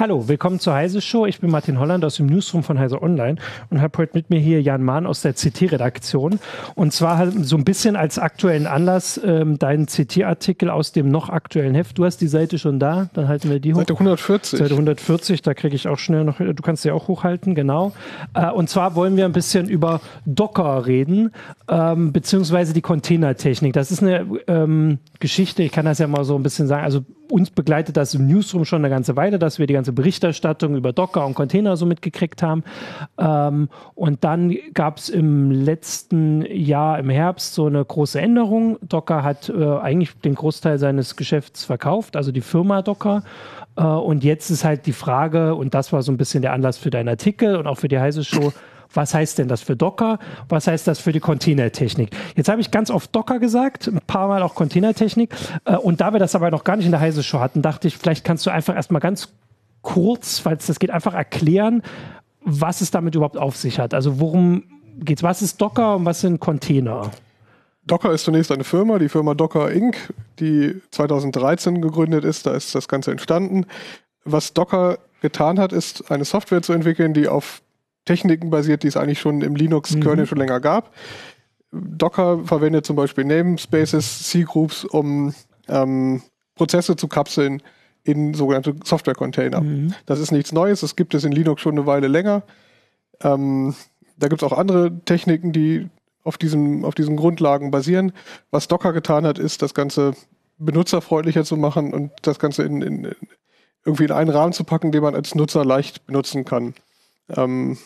Hallo, willkommen zur Heise Show. Ich bin Martin Holland aus dem Newsroom von Heise Online und habe heute mit mir hier Jan Mahn aus der CT-Redaktion. Und zwar halt so ein bisschen als aktuellen Anlass ähm, deinen CT-Artikel aus dem noch aktuellen Heft. Du hast die Seite schon da, dann halten wir die hoch. Seite 140. Seite 140, da kriege ich auch schnell noch, du kannst sie auch hochhalten, genau. Äh, und zwar wollen wir ein bisschen über Docker reden, ähm, beziehungsweise die Containertechnik. Das ist eine ähm, Geschichte, ich kann das ja mal so ein bisschen sagen, also uns begleitet das im Newsroom schon eine ganze Weile, dass wir die ganze Berichterstattung über Docker und Container so mitgekriegt haben. Ähm, und dann gab es im letzten Jahr im Herbst so eine große Änderung. Docker hat äh, eigentlich den Großteil seines Geschäfts verkauft, also die Firma Docker. Äh, und jetzt ist halt die Frage, und das war so ein bisschen der Anlass für deinen Artikel und auch für die heiße Show, was heißt denn das für Docker? Was heißt das für die Containertechnik? Jetzt habe ich ganz oft Docker gesagt, ein paar Mal auch Containertechnik. Äh, und da wir das aber noch gar nicht in der heiße Show hatten, dachte ich, vielleicht kannst du einfach erstmal ganz kurz, falls das geht, einfach erklären, was es damit überhaupt auf sich hat. Also worum geht's? Was ist Docker und was sind Container? Docker ist zunächst eine Firma, die Firma Docker Inc., die 2013 gegründet ist. Da ist das Ganze entstanden. Was Docker getan hat, ist eine Software zu entwickeln, die auf Techniken basiert, die es eigentlich schon im Linux-Kernel mhm. schon länger gab. Docker verwendet zum Beispiel Namespaces, C-Groups, um ähm, Prozesse zu kapseln in sogenannte Software-Container. Mhm. Das ist nichts Neues, das gibt es in Linux schon eine Weile länger. Ähm, da gibt es auch andere Techniken, die auf, diesem, auf diesen Grundlagen basieren. Was Docker getan hat, ist, das Ganze benutzerfreundlicher zu machen und das Ganze in, in, irgendwie in einen Rahmen zu packen, den man als Nutzer leicht benutzen kann. Ähm,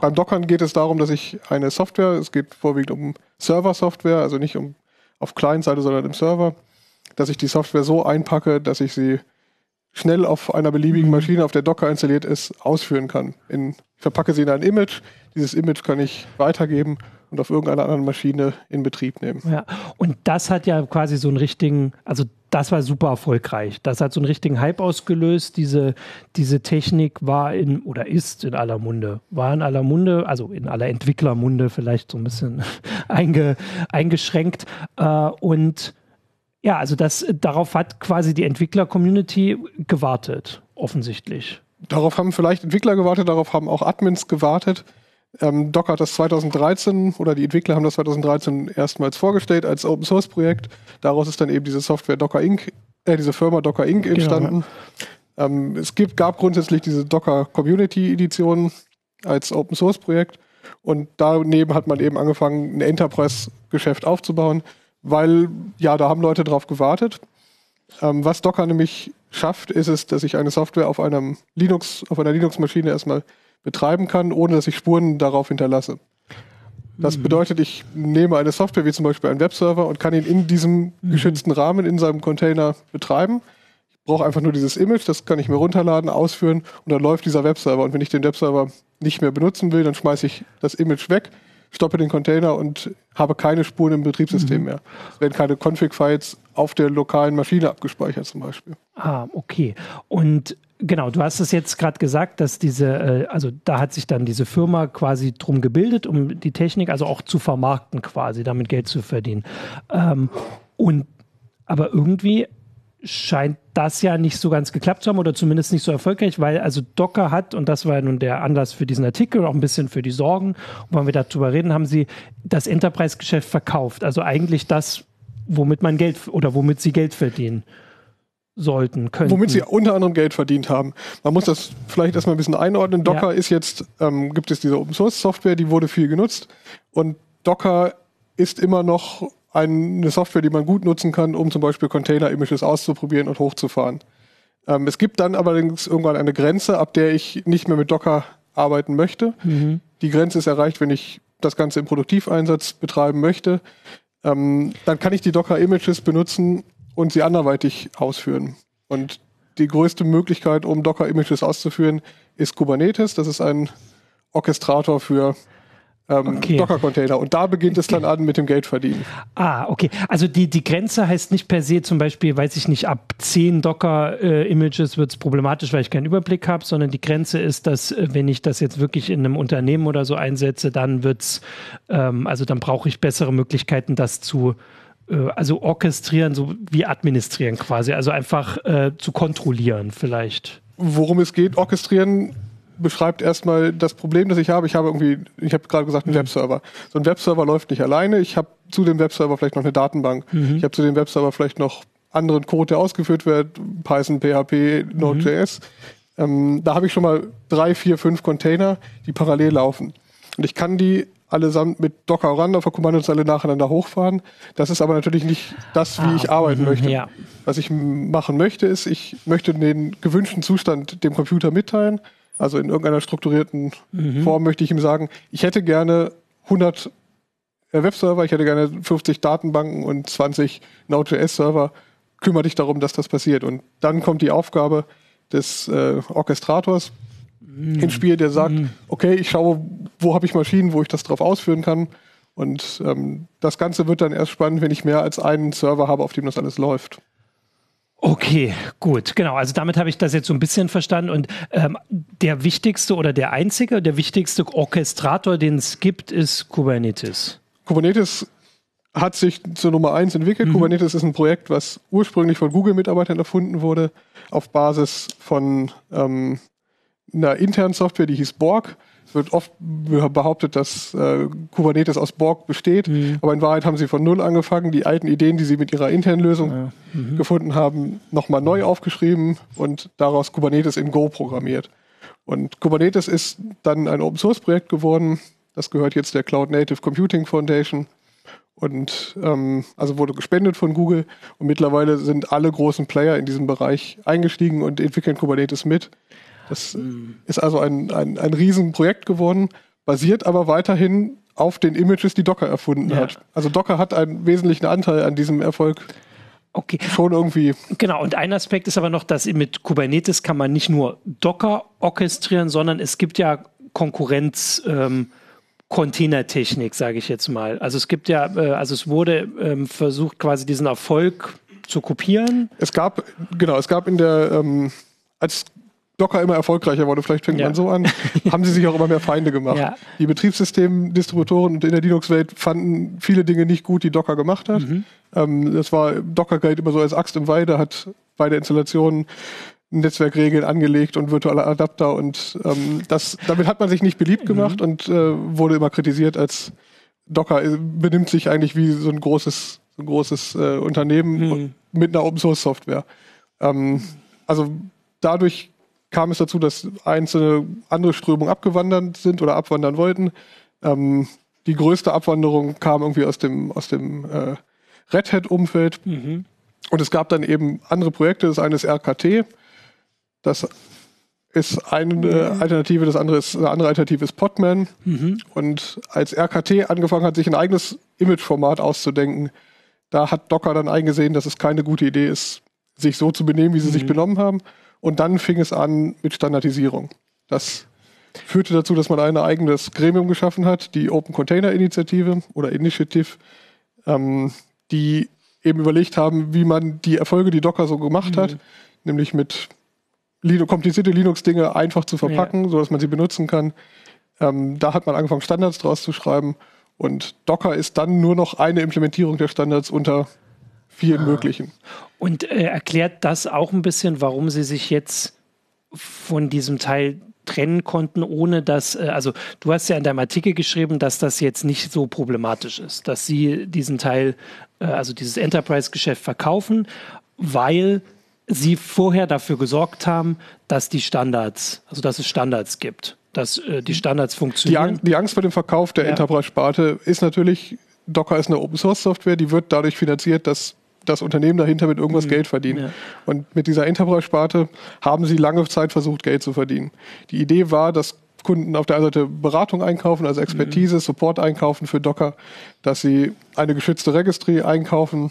beim Dockern geht es darum, dass ich eine Software, es geht vorwiegend um Server-Software, also nicht um auf Client-Seite, sondern im Server, dass ich die Software so einpacke, dass ich sie schnell auf einer beliebigen mhm. Maschine, auf der Docker installiert ist, ausführen kann. In, ich verpacke sie in ein Image, dieses Image kann ich weitergeben und auf irgendeiner anderen Maschine in Betrieb nehmen. Ja, und das hat ja quasi so einen richtigen, also das war super erfolgreich. Das hat so einen richtigen Hype ausgelöst. Diese, diese Technik war in oder ist in aller Munde. War in aller Munde, also in aller Entwicklermunde vielleicht so ein bisschen einge, eingeschränkt. Äh, und ja, also das, darauf hat quasi die Entwickler-Community gewartet, offensichtlich. Darauf haben vielleicht Entwickler gewartet, darauf haben auch Admins gewartet. Ähm, Docker hat das 2013 oder die Entwickler haben das 2013 erstmals vorgestellt als Open Source Projekt. Daraus ist dann eben diese Software Docker Inc., äh, diese Firma Docker Inc. Genau, entstanden. Genau, ähm, es gibt, gab grundsätzlich diese Docker Community Edition als Open Source Projekt und daneben hat man eben angefangen, ein Enterprise-Geschäft aufzubauen, weil ja, da haben Leute drauf gewartet. Ähm, was Docker nämlich schafft, ist es, dass ich eine Software auf einem Linux, auf einer Linux-Maschine erstmal betreiben kann, ohne dass ich Spuren darauf hinterlasse. Das mhm. bedeutet, ich nehme eine Software wie zum Beispiel einen Webserver und kann ihn in diesem mhm. geschützten Rahmen in seinem Container betreiben. Ich brauche einfach nur dieses Image, das kann ich mir runterladen, ausführen und dann läuft dieser Webserver. Und wenn ich den Webserver nicht mehr benutzen will, dann schmeiße ich das Image weg, stoppe den Container und habe keine Spuren im Betriebssystem mhm. mehr. Es werden keine Config-Files auf der lokalen Maschine abgespeichert zum Beispiel. Ah, okay. Und Genau, du hast es jetzt gerade gesagt, dass diese, äh, also da hat sich dann diese Firma quasi drum gebildet, um die Technik also auch zu vermarkten, quasi damit Geld zu verdienen. Ähm, und aber irgendwie scheint das ja nicht so ganz geklappt zu haben oder zumindest nicht so erfolgreich, weil also Docker hat, und das war ja nun der Anlass für diesen Artikel, und auch ein bisschen für die Sorgen, und wenn wir darüber reden, haben sie das Enterprise-Geschäft verkauft. Also eigentlich das, womit man Geld oder womit sie Geld verdienen sollten, können. Womit sie unter anderem Geld verdient haben. Man muss das vielleicht erstmal ein bisschen einordnen. Docker ja. ist jetzt, ähm, gibt es diese Open Source Software, die wurde viel genutzt. Und Docker ist immer noch eine Software, die man gut nutzen kann, um zum Beispiel Container-Images auszuprobieren und hochzufahren. Ähm, es gibt dann allerdings irgendwann eine Grenze, ab der ich nicht mehr mit Docker arbeiten möchte. Mhm. Die Grenze ist erreicht, wenn ich das Ganze im Produktiveinsatz betreiben möchte. Ähm, dann kann ich die Docker-Images benutzen, und sie anderweitig ausführen. Und die größte Möglichkeit, um Docker-Images auszuführen, ist Kubernetes. Das ist ein Orchestrator für ähm, okay. Docker-Container. Und da beginnt es dann an mit dem Geldverdienen. Ah, okay. Also die, die Grenze heißt nicht per se zum Beispiel, weiß ich nicht, ab 10 Docker-Images wird es problematisch, weil ich keinen Überblick habe, sondern die Grenze ist, dass äh, wenn ich das jetzt wirklich in einem Unternehmen oder so einsetze, dann wird's, ähm, also dann brauche ich bessere Möglichkeiten, das zu äh, also orchestrieren, so wie administrieren quasi, also einfach äh, zu kontrollieren vielleicht. worum es geht, orchestrieren beschreibt erstmal das Problem, das ich habe. Ich habe irgendwie, ich habe gerade gesagt, einen mhm. Webserver. So ein Webserver läuft nicht alleine. Ich habe zu dem Webserver vielleicht noch eine Datenbank. Mhm. Ich habe zu dem Webserver vielleicht noch anderen Code, der ausgeführt wird, Python, PHP, Node.js. Mhm. Ähm, da habe ich schon mal drei, vier, fünf Container, die parallel laufen. Und ich kann die allesamt mit Docker Run auf der Kommandozeile nacheinander hochfahren. Das ist aber natürlich nicht das, wie ah, ich arbeiten möchte. Ja. Was ich machen möchte, ist, ich möchte den gewünschten Zustand dem Computer mitteilen. Also in irgendeiner strukturierten mhm. Form möchte ich ihm sagen, ich hätte gerne 100 äh, Webserver, ich hätte gerne 50 Datenbanken und 20 Node.js-Server. Kümmere dich darum, dass das passiert. Und dann kommt die Aufgabe des äh, Orchestrators, mhm. ins Spiel, der sagt, mhm. okay, ich schaue, wo habe ich Maschinen, wo ich das drauf ausführen kann. Und ähm, das Ganze wird dann erst spannend, wenn ich mehr als einen Server habe, auf dem das alles läuft. Okay, gut, genau. Also damit habe ich das jetzt so ein bisschen verstanden. Und ähm, der wichtigste oder der einzige, der wichtigste Orchestrator, den es gibt, ist Kubernetes. Kubernetes hat sich zur Nummer eins entwickelt. Mhm. Kubernetes ist ein Projekt, was ursprünglich von Google-Mitarbeitern erfunden wurde, auf Basis von ähm, einer internen Software, die hieß Borg. Es wird oft behauptet, dass äh, Kubernetes aus Borg besteht, mhm. aber in Wahrheit haben sie von Null angefangen, die alten Ideen, die sie mit ihrer internen Lösung ja. mhm. gefunden haben, nochmal neu aufgeschrieben und daraus Kubernetes in Go programmiert. Und Kubernetes ist dann ein Open Source Projekt geworden. Das gehört jetzt der Cloud Native Computing Foundation und ähm, also wurde gespendet von Google und mittlerweile sind alle großen Player in diesem Bereich eingestiegen und entwickeln Kubernetes mit. Das mhm. ist also ein, ein, ein Riesenprojekt geworden, basiert aber weiterhin auf den Images, die Docker erfunden ja. hat. Also Docker hat einen wesentlichen Anteil an diesem Erfolg. Okay. Schon irgendwie. Genau, und ein Aspekt ist aber noch, dass mit Kubernetes kann man nicht nur Docker orchestrieren, sondern es gibt ja Konkurrenz. Ähm, Containertechnik, sage ich jetzt mal. Also es gibt ja, äh, also es wurde ähm, versucht, quasi diesen Erfolg zu kopieren. Es gab, genau, es gab in der, ähm, als Docker immer erfolgreicher wurde, vielleicht fängt ja. man so an, haben sie sich auch immer mehr Feinde gemacht. Ja. Die Betriebssystemdistributoren in der Linux-Welt fanden viele Dinge nicht gut, die Docker gemacht hat. Mhm. Ähm, das war, Docker galt immer so als Axt im Weide, hat bei der Installation Netzwerkregeln angelegt und virtuelle Adapter und ähm, das, damit hat man sich nicht beliebt gemacht mhm. und äh, wurde immer kritisiert als Docker äh, benimmt sich eigentlich wie so ein großes, so ein großes äh, Unternehmen mhm. mit einer Open Source Software. Ähm, also dadurch kam es dazu, dass einzelne andere Strömungen abgewandert sind oder abwandern wollten. Ähm, die größte Abwanderung kam irgendwie aus dem, aus dem äh, Red Hat-Umfeld. Mhm. Und es gab dann eben andere Projekte. Das eine ist RKT. Das ist eine Alternative, das andere ist eine andere Alternative ist Podman. Mhm. Und als RKT angefangen hat, sich ein eigenes Imageformat auszudenken, da hat Docker dann eingesehen, dass es keine gute Idee ist, sich so zu benehmen, wie sie mhm. sich benommen haben. Und dann fing es an mit Standardisierung. Das führte dazu, dass man ein eigenes Gremium geschaffen hat, die Open Container Initiative oder Initiative, ähm, die eben überlegt haben, wie man die Erfolge, die Docker so gemacht mhm. hat, nämlich mit Linux, komplizierte Linux-Dinge einfach zu verpacken, ja. sodass man sie benutzen kann. Ähm, da hat man angefangen, Standards draus zu schreiben. Und Docker ist dann nur noch eine Implementierung der Standards unter vielen ah. möglichen. Und äh, erklärt das auch ein bisschen, warum Sie sich jetzt von diesem Teil trennen konnten, ohne dass, äh, also du hast ja in deinem Artikel geschrieben, dass das jetzt nicht so problematisch ist, dass Sie diesen Teil, äh, also dieses Enterprise-Geschäft verkaufen, weil Sie vorher dafür gesorgt haben, dass die Standards, also dass es Standards gibt, dass äh, die Standards funktionieren. Die, Ang die, Angst vor dem Verkauf der ja. Enterprise-Sparte ist natürlich, Docker ist eine Open-Source-Software, die wird dadurch finanziert, dass das Unternehmen dahinter mit irgendwas mhm. Geld verdient. Ja. Und mit dieser Enterprise-Sparte haben sie lange Zeit versucht, Geld zu verdienen. Die Idee war, dass Kunden auf der einen Seite Beratung einkaufen, also Expertise, mhm. Support einkaufen für Docker, dass sie eine geschützte Registry einkaufen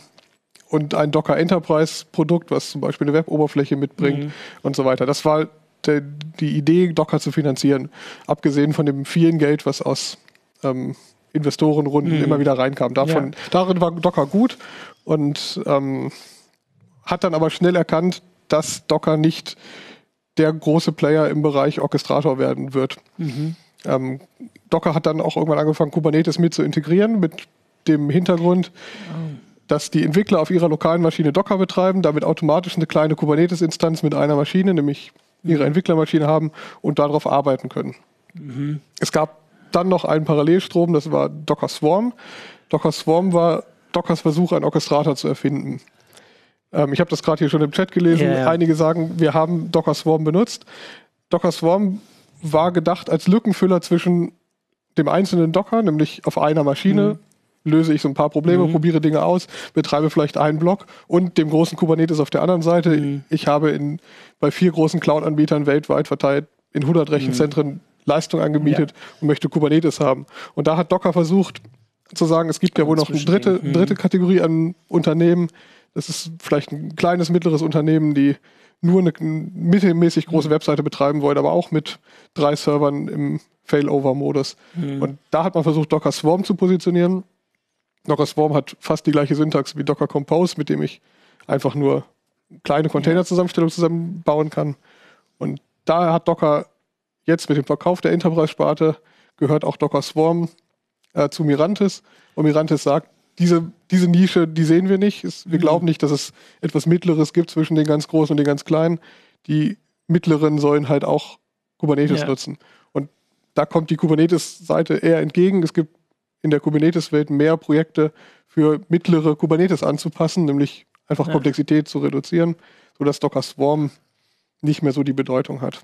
und ein Docker Enterprise Produkt, was zum Beispiel eine Web-Oberfläche mitbringt mhm. und so weiter. Das war der, die Idee, Docker zu finanzieren, abgesehen von dem vielen Geld, was aus ähm, Investorenrunden mhm. immer wieder reinkam. Davon, ja. Darin war Docker gut und ähm, hat dann aber schnell erkannt, dass Docker nicht der große Player im Bereich Orchestrator werden wird. Mhm. Ähm, Docker hat dann auch irgendwann angefangen, Kubernetes mit zu integrieren, mit dem Hintergrund, oh. dass die Entwickler auf ihrer lokalen Maschine Docker betreiben, damit automatisch eine kleine Kubernetes-Instanz mit einer Maschine, nämlich ihre Entwicklermaschine haben und darauf arbeiten können. Mhm. Es gab dann noch einen Parallelstrom, das war Docker Swarm. Docker Swarm war Dockers Versuch, einen Orchestrator zu erfinden. Ähm, ich habe das gerade hier schon im Chat gelesen. Yeah. Einige sagen, wir haben Docker Swarm benutzt. Docker Swarm war gedacht als Lückenfüller zwischen dem einzelnen Docker, nämlich auf einer Maschine, mhm. löse ich so ein paar Probleme, mhm. probiere Dinge aus, betreibe vielleicht einen Block und dem großen Kubernetes auf der anderen Seite. Mhm. Ich habe in, bei vier großen Cloud-Anbietern weltweit verteilt in 100 Rechenzentren mhm. Leistung angemietet ja. und möchte Kubernetes haben. Und da hat Docker versucht zu sagen, es gibt ja wohl noch eine dritte, mhm. dritte Kategorie an Unternehmen. Das ist vielleicht ein kleines, mittleres Unternehmen, die nur eine mittelmäßig große mhm. Webseite betreiben wollen, aber auch mit drei Servern im Failover-Modus. Mhm. Und da hat man versucht, Docker Swarm zu positionieren. Docker Swarm hat fast die gleiche Syntax wie Docker Compose, mit dem ich einfach nur kleine Container-Zusammenstellungen zusammenbauen kann. Und da hat Docker jetzt mit dem Verkauf der Enterprise-Sparte gehört auch Docker Swarm äh, zu Mirantis. Und Mirantis sagt, diese, diese Nische, die sehen wir nicht. Es, wir mhm. glauben nicht, dass es etwas Mittleres gibt zwischen den ganz Großen und den ganz Kleinen. Die Mittleren sollen halt auch Kubernetes ja. nutzen. Und da kommt die Kubernetes-Seite eher entgegen. Es gibt in der Kubernetes-Welt mehr Projekte für mittlere Kubernetes anzupassen, nämlich einfach ja. Komplexität zu reduzieren, sodass Docker Swarm nicht mehr so die Bedeutung hat.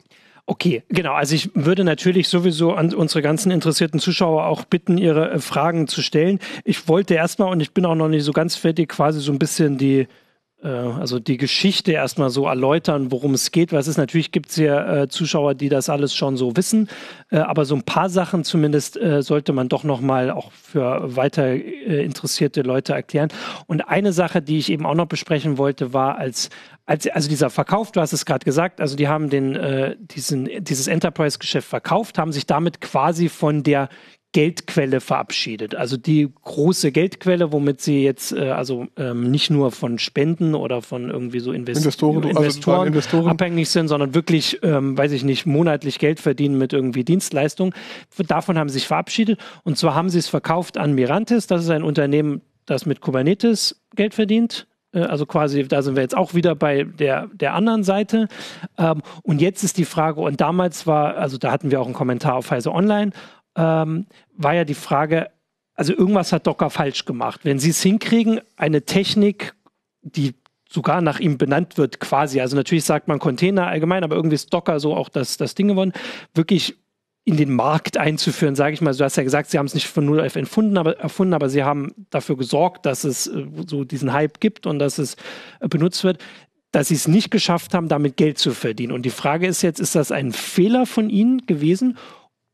Okay, genau. Also ich würde natürlich sowieso an unsere ganzen interessierten Zuschauer auch bitten, ihre äh, Fragen zu stellen. Ich wollte erstmal, und ich bin auch noch nicht so ganz fertig, quasi so ein bisschen die äh, also die Geschichte erstmal so erläutern, worum es geht, weil es ist natürlich gibt es ja äh, Zuschauer, die das alles schon so wissen, äh, aber so ein paar Sachen zumindest äh, sollte man doch nochmal auch für weiter äh, interessierte Leute erklären. Und eine Sache, die ich eben auch noch besprechen wollte, war als als, also dieser Verkauf, du hast es gerade gesagt, also die haben den, äh, diesen, dieses Enterprise-Geschäft verkauft, haben sich damit quasi von der Geldquelle verabschiedet. Also die große Geldquelle, womit sie jetzt äh, also ähm, nicht nur von Spenden oder von irgendwie so Invest Investoren, also Investoren, also Investoren, abhängig sind, sondern wirklich, ähm, weiß ich nicht, monatlich Geld verdienen mit irgendwie Dienstleistungen. Davon haben sie sich verabschiedet. Und zwar haben sie es verkauft an Mirantis. Das ist ein Unternehmen, das mit Kubernetes Geld verdient. Äh, also quasi, da sind wir jetzt auch wieder bei der, der anderen Seite. Ähm, und jetzt ist die Frage, und damals war, also da hatten wir auch einen Kommentar auf Heise Online, ähm, war ja die Frage, also irgendwas hat Docker falsch gemacht. Wenn sie es hinkriegen, eine Technik, die sogar nach ihm benannt wird, quasi, also natürlich sagt man Container allgemein, aber irgendwie ist Docker so auch das, das Ding geworden, wirklich in den Markt einzuführen, sage ich mal. Du hast ja gesagt, sie haben es nicht von null auf erfunden aber, erfunden, aber sie haben dafür gesorgt, dass es äh, so diesen Hype gibt und dass es äh, benutzt wird dass sie es nicht geschafft haben, damit Geld zu verdienen. Und die Frage ist jetzt, ist das ein Fehler von ihnen gewesen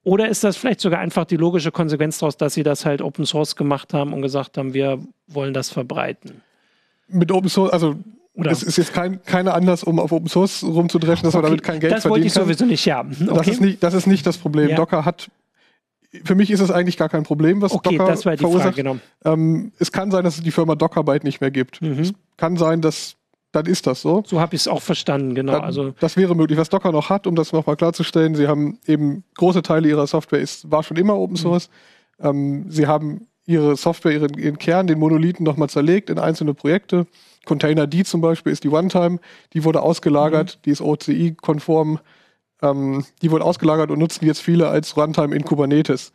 oder ist das vielleicht sogar einfach die logische Konsequenz daraus, dass sie das halt Open Source gemacht haben und gesagt haben, wir wollen das verbreiten? Mit Open Source, also oder? Es ist jetzt kein, keine Anlass, um auf Open Source rumzudreschen, dass okay. man damit kein Geld das verdienen kann. Das wollte ich sowieso nicht, ja. Okay. Das, ist nicht, das ist nicht das Problem. Ja. Docker hat, für mich ist es eigentlich gar kein Problem, was okay, Docker das war die verursacht. Frage, genau. Ähm, es kann sein, dass es die Firma Docker bald nicht mehr gibt. Mhm. Es kann sein, dass dann ist das so. So habe ich es auch verstanden, genau. Dann, also das wäre möglich. Was Docker noch hat, um das nochmal klarzustellen, sie haben eben große Teile ihrer Software ist, war schon immer Open mhm. Source. Mhm. Ähm, sie haben ihre Software, ihren, ihren Kern, den Monolithen nochmal zerlegt in einzelne Projekte. Container D zum Beispiel ist die One-Time, die wurde ausgelagert, mhm. die ist OCI-konform, ähm, die wurde ausgelagert und nutzen jetzt viele als Runtime in Kubernetes.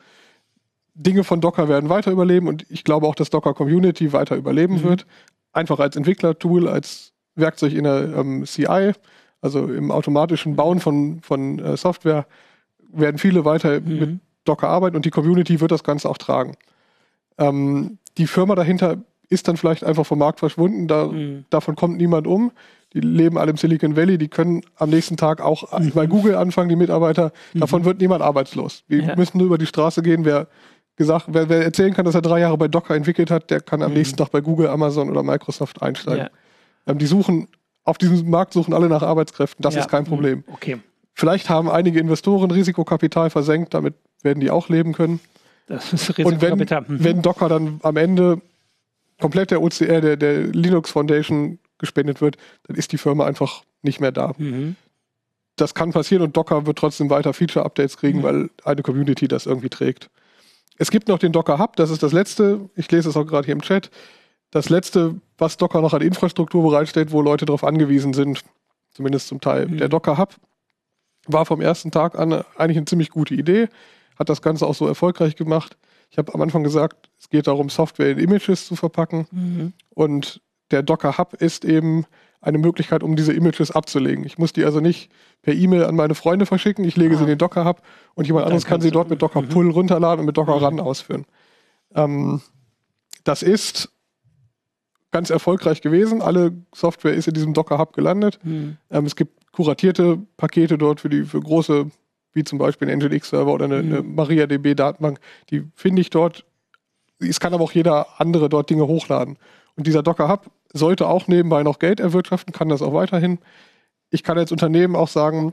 Dinge von Docker werden weiter überleben und ich glaube auch, dass Docker Community weiter überleben mhm. wird. Einfach als Entwicklertool, als Werkzeug in der ähm, CI, also im automatischen Bauen von, von äh, Software, werden viele weiter mhm. mit Docker arbeiten und die Community wird das Ganze auch tragen. Ähm, die Firma dahinter ist dann vielleicht einfach vom Markt verschwunden, da, mhm. davon kommt niemand um. Die leben alle im Silicon Valley, die können am nächsten Tag auch mhm. bei Google anfangen, die Mitarbeiter. Mhm. Davon wird niemand arbeitslos. Wir ja. müssen nur über die Straße gehen. Wer gesagt, wer, wer, erzählen kann, dass er drei Jahre bei Docker entwickelt hat, der kann am mhm. nächsten Tag bei Google, Amazon oder Microsoft einsteigen. Ja. Ähm, die suchen, auf diesem Markt suchen alle nach Arbeitskräften. Das ja. ist kein mhm. Problem. Okay. Vielleicht haben einige Investoren Risikokapital versenkt, damit werden die auch leben können. Das ist Risikokapital. Und wenn, mhm. wenn Docker dann am Ende komplett der OCR, der, der Linux Foundation gespendet wird, dann ist die Firma einfach nicht mehr da. Mhm. Das kann passieren und Docker wird trotzdem weiter Feature-Updates kriegen, mhm. weil eine Community das irgendwie trägt. Es gibt noch den Docker Hub, das ist das letzte, ich lese es auch gerade hier im Chat, das letzte, was Docker noch an Infrastruktur bereitstellt, wo Leute darauf angewiesen sind, zumindest zum Teil. Mhm. Der Docker Hub war vom ersten Tag an eigentlich eine ziemlich gute Idee, hat das Ganze auch so erfolgreich gemacht. Ich habe am Anfang gesagt, es geht darum, Software in Images zu verpacken. Mhm. Und der Docker Hub ist eben eine Möglichkeit, um diese Images abzulegen. Ich muss die also nicht per E-Mail an meine Freunde verschicken, ich lege ah. sie in den Docker Hub und jemand anderes kann sie dort mit Docker mhm. Pull runterladen und mit Docker mhm. Run ausführen. Ähm, das ist ganz erfolgreich gewesen. Alle Software ist in diesem Docker Hub gelandet. Mhm. Ähm, es gibt kuratierte Pakete dort für die für große, wie zum Beispiel ein Nginx-Server oder eine, mhm. eine MariaDB-Datenbank. Die finde ich dort. Es kann aber auch jeder andere dort Dinge hochladen. Und dieser Docker Hub sollte auch nebenbei noch Geld erwirtschaften, kann das auch weiterhin. Ich kann als Unternehmen auch sagen,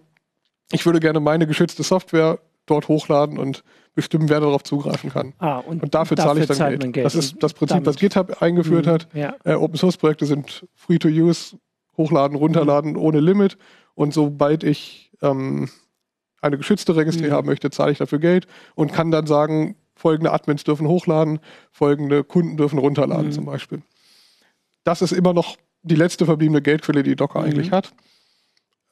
ich würde gerne meine geschützte Software dort hochladen und bestimmen, wer darauf zugreifen kann. Ah, und, und dafür, dafür zahle ich dann Geld. Geld. Das ist das Prinzip, damit. was GitHub eingeführt mhm, hat. Ja. Äh, Open Source Projekte sind free to use, hochladen, runterladen mhm. ohne Limit. Und sobald ich ähm, eine geschützte Registry mhm. haben möchte, zahle ich dafür Geld und kann dann sagen, folgende Admins dürfen hochladen, folgende Kunden dürfen runterladen mhm. zum Beispiel. Das ist immer noch die letzte verbliebene Geldquelle, die Docker mhm. eigentlich hat.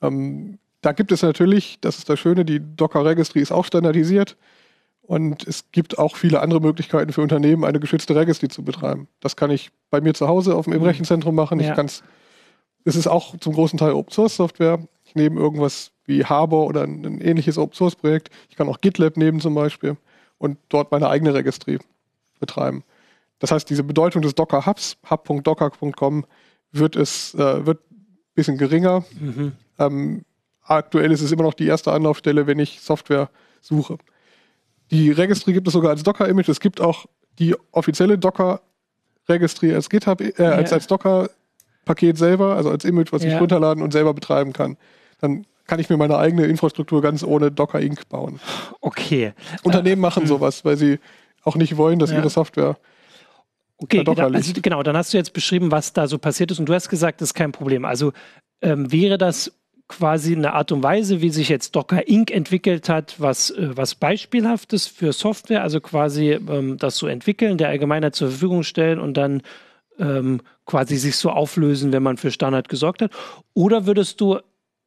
Ähm, da gibt es natürlich, das ist das Schöne, die Docker Registry ist auch standardisiert. Und es gibt auch viele andere Möglichkeiten für Unternehmen, eine geschützte Registry zu betreiben. Das kann ich bei mir zu Hause auf dem mhm. Rechenzentrum machen. Ja. Ich kann's, es ist auch zum großen Teil Open Source Software. Ich nehme irgendwas wie Harbor oder ein, ein ähnliches Open Source Projekt. Ich kann auch GitLab nehmen zum Beispiel und dort meine eigene Registry betreiben. Das heißt, diese Bedeutung des Docker Hubs, hub.docker.com, wird es äh, wird ein bisschen geringer. Mhm. Ähm, aktuell ist es immer noch die erste Anlaufstelle, wenn ich Software suche. Die Registry gibt es sogar als Docker-Image. Es gibt auch die offizielle Docker-Registry als GitHub, äh, ja. als, als Docker-Paket selber, also als Image, was ja. ich runterladen und selber betreiben kann. Dann kann ich mir meine eigene Infrastruktur ganz ohne Docker Inc. bauen. Okay. Unternehmen äh, machen hm. sowas, weil sie auch nicht wollen, dass ja. ihre Software Okay, genau, also, genau, dann hast du jetzt beschrieben, was da so passiert ist und du hast gesagt, das ist kein Problem. Also ähm, wäre das quasi eine Art und Weise, wie sich jetzt Docker Inc. entwickelt hat, was, äh, was beispielhaftes für Software, also quasi ähm, das so entwickeln, der Allgemeinheit zur Verfügung stellen und dann ähm, quasi sich so auflösen, wenn man für Standard gesorgt hat? Oder würdest du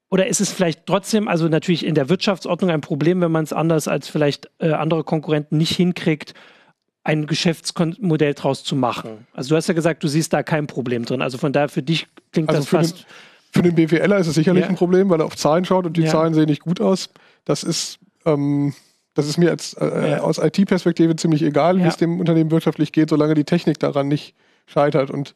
oder ist es vielleicht trotzdem, also natürlich in der Wirtschaftsordnung ein Problem, wenn man es anders als vielleicht äh, andere Konkurrenten nicht hinkriegt, ein Geschäftsmodell draus zu machen. Also du hast ja gesagt, du siehst da kein Problem drin. Also von daher für dich klingt also das fast. Den, für den BWLer ist es sicherlich ja. ein Problem, weil er auf Zahlen schaut und die ja. Zahlen sehen nicht gut aus. Das ist, ähm, das ist mir als, äh, ja. aus IT-Perspektive ziemlich egal, wie es dem Unternehmen wirtschaftlich geht, solange die Technik daran nicht scheitert. Und